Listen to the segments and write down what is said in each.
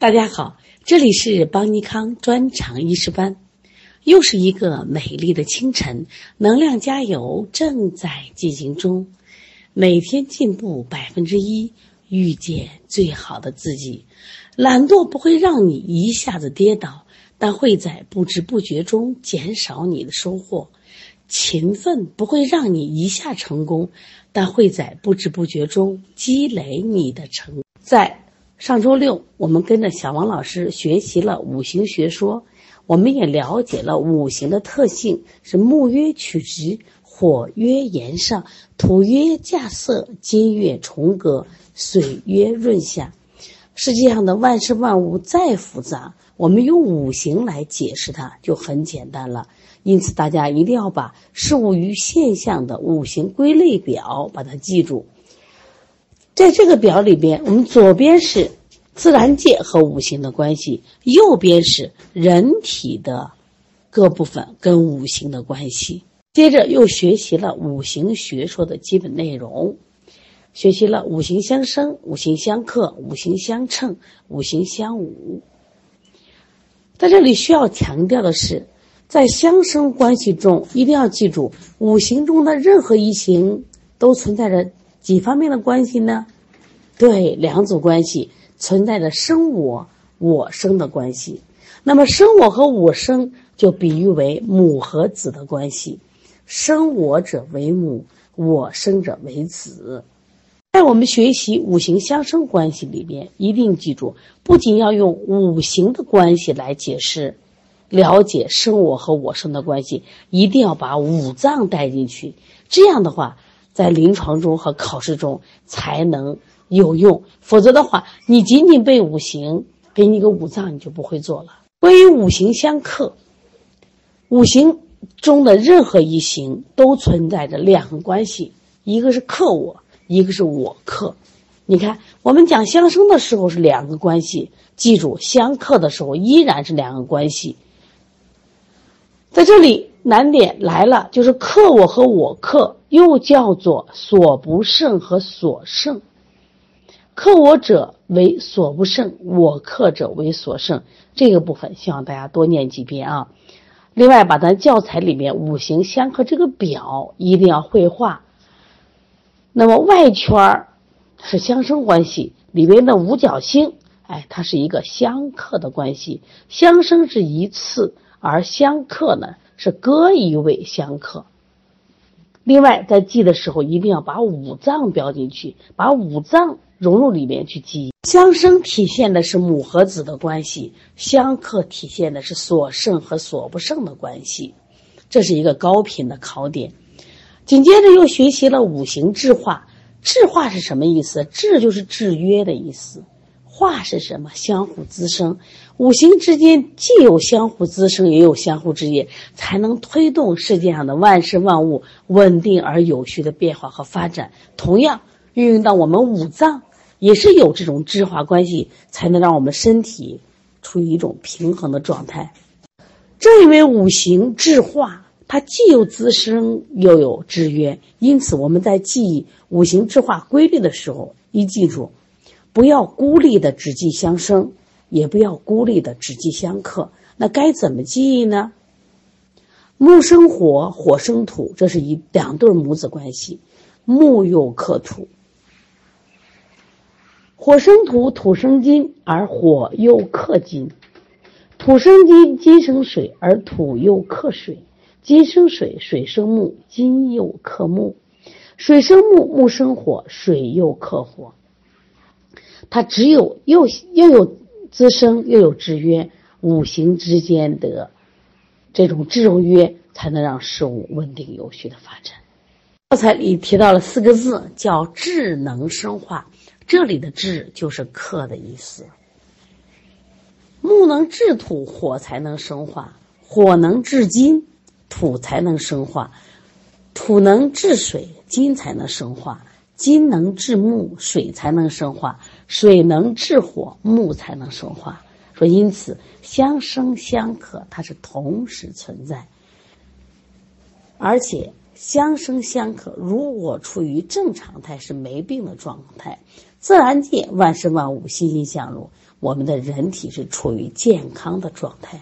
大家好，这里是邦尼康专场医师班，又是一个美丽的清晨，能量加油正在进行中，每天进步百分之一，遇见最好的自己。懒惰不会让你一下子跌倒，但会在不知不觉中减少你的收获；勤奋不会让你一下成功，但会在不知不觉中积累你的成在。上周六，我们跟着小王老师学习了五行学说，我们也了解了五行的特性：是木曰曲直，火曰炎上，土曰稼穑，金曰重革，水曰润下。世界上的万事万物再复杂，我们用五行来解释它就很简单了。因此，大家一定要把事物与现象的五行归类表把它记住。在这个表里边，我们左边是自然界和五行的关系，右边是人体的各部分跟五行的关系。接着又学习了五行学说的基本内容，学习了五行相生、五行相克、五行相称、五行相侮。在这里需要强调的是，在相生关系中，一定要记住五行中的任何一行都存在着。几方面的关系呢？对，两组关系存在着生我我生的关系。那么生我和我生就比喻为母和子的关系，生我者为母，我生者为子。在我们学习五行相生关系里边，一定记住，不仅要用五行的关系来解释、了解生我和我生的关系，一定要把五脏带进去。这样的话。在临床中和考试中才能有用，否则的话，你仅仅背五行，给你个五脏，你就不会做了。关于五行相克，五行中的任何一行都存在着两个关系，一个是克我，一个是我克。你看，我们讲相生的时候是两个关系，记住相克的时候依然是两个关系。在这里。难点来了，就是克我和我克，又叫做所不胜和所胜。克我者为所不胜，我克者为所胜。这个部分希望大家多念几遍啊。另外，把咱教材里面五行相克这个表一定要绘画。那么外圈是相生关系，里边的五角星，哎，它是一个相克的关系。相生是一次，而相克呢？是各一位相克。另外，在记的时候一定要把五脏标进去，把五脏融入里面去记。相生体现的是母和子的关系，相克体现的是所胜和所不胜的关系。这是一个高频的考点。紧接着又学习了五行制化，制化是什么意思？制就是制约的意思。化是什么？相互滋生，五行之间既有相互滋生，也有相互制约，才能推动世界上的万事万物稳定而有序的变化和发展。同样，运用到我们五脏，也是有这种制化关系，才能让我们身体处于一种平衡的状态。正因为五行制化，它既有滋生，又有制约，因此我们在记忆五行制化规律的时候，一记住。不要孤立的只记相生，也不要孤立的只记相克。那该怎么记忆呢？木生火，火生土，这是一两对母子关系。木又克土，火生土，土生金，而火又克金。土生金，金生水，而土又克水。金生水，水生木，金又克木。水生木，木生火，水又克火。它只有又又有滋生又有制约，五行之间的这种制约，才能让事物稳定有序的发展。教材里提到了四个字，叫智能生化。这里的智就是克的意思。木能制土，火才能生化；火能制金，土才能生化；土能制水，金才能生化；金能制木，水才能生化。水能制火，木才能生化。说因此相生相克，它是同时存在，而且相生相克，如果处于正常态，是没病的状态。自然界万事万物欣欣向荣，我们的人体是处于健康的状态。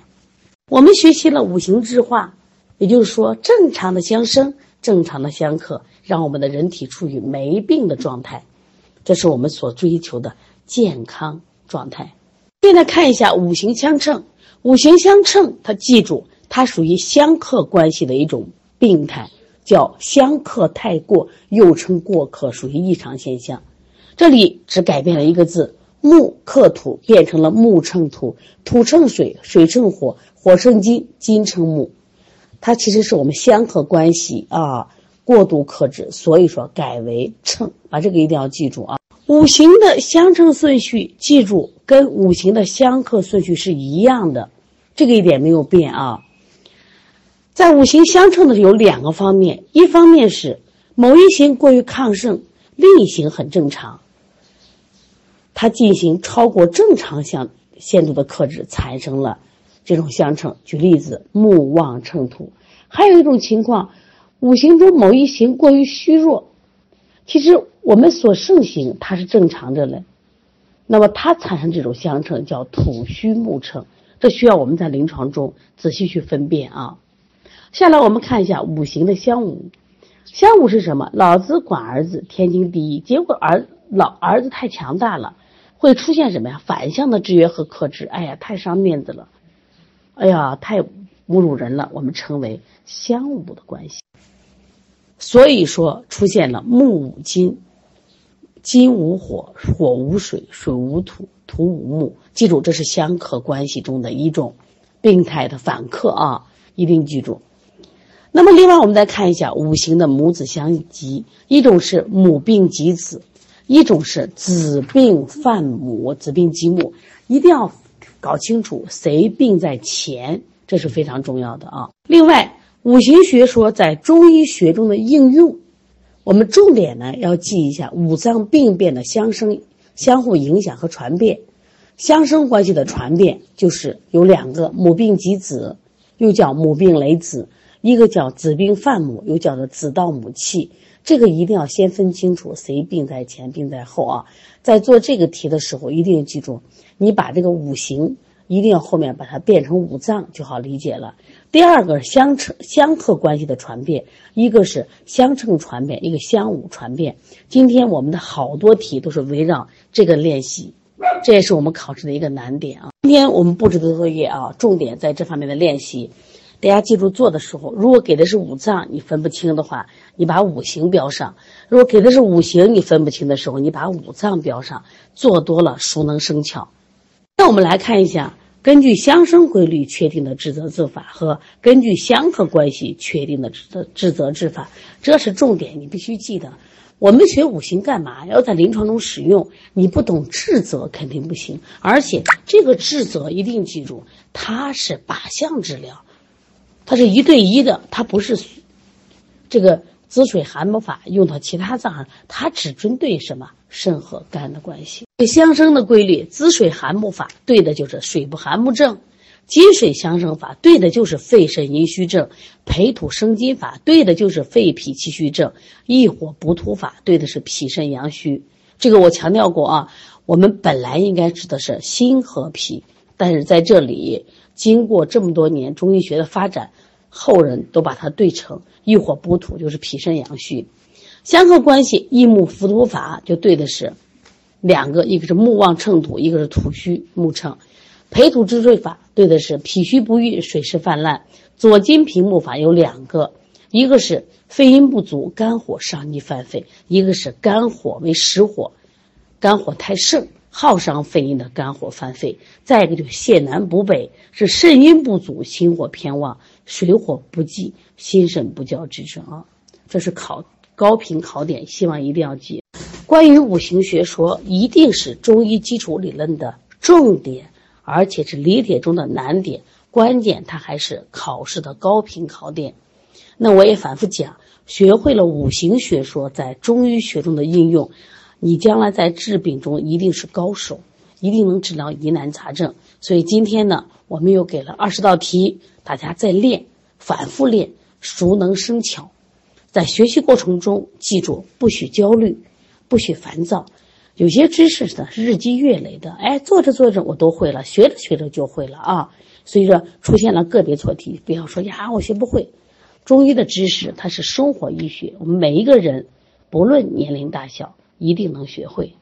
我们学习了五行之化，也就是说，正常的相生，正常的相克，让我们的人体处于没病的状态，这是我们所追求的健康状态。现在看一下五行相称，五行相称，它记住，它属于相克关系的一种病态，叫相克太过，又称过克，属于异常现象。这里只改变了一个字，木克土变成了木乘土，土乘水，水乘火，火乘金，金乘木。它其实是我们相克关系啊过度克制，所以说改为乘，把这个一定要记住啊。五行的相乘顺序，记住跟五行的相克顺序是一样的，这个一点没有变啊。在五行相乘的有两个方面，一方面是某一行过于亢盛，另一行很正常。它进行超过正常相限度的克制，产生了这种相乘。举例子，木旺乘土。还有一种情况，五行中某一行过于虚弱，其实我们所盛行它是正常的嘞。那么它产生这种相乘叫土虚木乘，这需要我们在临床中仔细去分辨啊。下来我们看一下五行的相侮。相侮是什么？老子管儿子天经地义，结果儿老儿子太强大了。会出现什么呀？反向的制约和克制。哎呀，太伤面子了，哎呀，太侮辱人了。我们称为相侮的关系。所以说，出现了木无金，金无火，火无水，水无土，土无木。记住，这是相克关系中的一种病态的反克啊，一定记住。那么，另外我们再看一下五行的母子相及，一种是母病及子。一种是子病犯母，子病及母，一定要搞清楚谁病在前，这是非常重要的啊。另外，五行学说在中医学中的应用，我们重点呢要记一下五脏病变的相生、相互影响和传变。相生关系的传变就是有两个：母病及子，又叫母病累子；一个叫子病犯母，又叫做子盗母气。这个一定要先分清楚谁病在前，病在后啊！在做这个题的时候，一定要记住，你把这个五行一定要后面把它变成五脏就好理解了。第二个相乘相克关系的传变，一个是相乘传变，一个相五传变。今天我们的好多题都是围绕这个练习，这也是我们考试的一个难点啊。今天我们布置的作业啊，重点在这方面的练习。大家记住做的时候，如果给的是五脏，你分不清的话，你把五行标上；如果给的是五行，你分不清的时候，你把五脏标上。做多了，熟能生巧。那我们来看一下，根据相生规律确定的治则治法和根据相克关系确定的治治则治法，这是重点，你必须记得。我们学五行干嘛？要在临床中使用。你不懂治则肯定不行，而且这个治则一定记住，它是靶向治疗。它是一对一的，它不是这个滋水寒木法用到其他脏上，它只针对什么肾和肝的关系。对相生的规律，滋水寒木法对的就是水不寒木症；金水相生法对的就是肺肾阴虚症；培土生金法对的就是肺脾气虚症；益火补土法对的是脾肾阳虚。这个我强调过啊，我们本来应该指的是心和脾，但是在这里。经过这么多年中医学的发展，后人都把它对成一火补土，就是脾肾阳虚。相克关系益木扶土法就对的是两个，一个是木旺乘土，一个是土虚木乘。培土治水法对的是脾虚不育，水湿泛滥。左金平木法有两个，一个是肺阴不足，肝火上逆犯肺；一个是肝火为实火，肝火太盛。耗伤肺阴的肝火犯肺，再一个就是泻南补北，是肾阴不足，心火偏旺，水火不济，心肾不交之症啊。这是考高频考点，希望一定要记。关于五行学说，一定是中医基础理论的重点，而且是理解中的难点，关键它还是考试的高频考点。那我也反复讲，学会了五行学说在中医学中的应用。你将来在治病中一定是高手，一定能治疗疑难杂症。所以今天呢，我们又给了二十道题，大家再练，反复练，熟能生巧。在学习过程中，记住不许焦虑，不许烦躁。有些知识呢是日积月累的，哎，做着做着我都会了，学着学着就会了啊。所以说出现了个别错题，不要说呀我学不会。中医的知识它是生活医学，我们每一个人不论年龄大小一定能学会。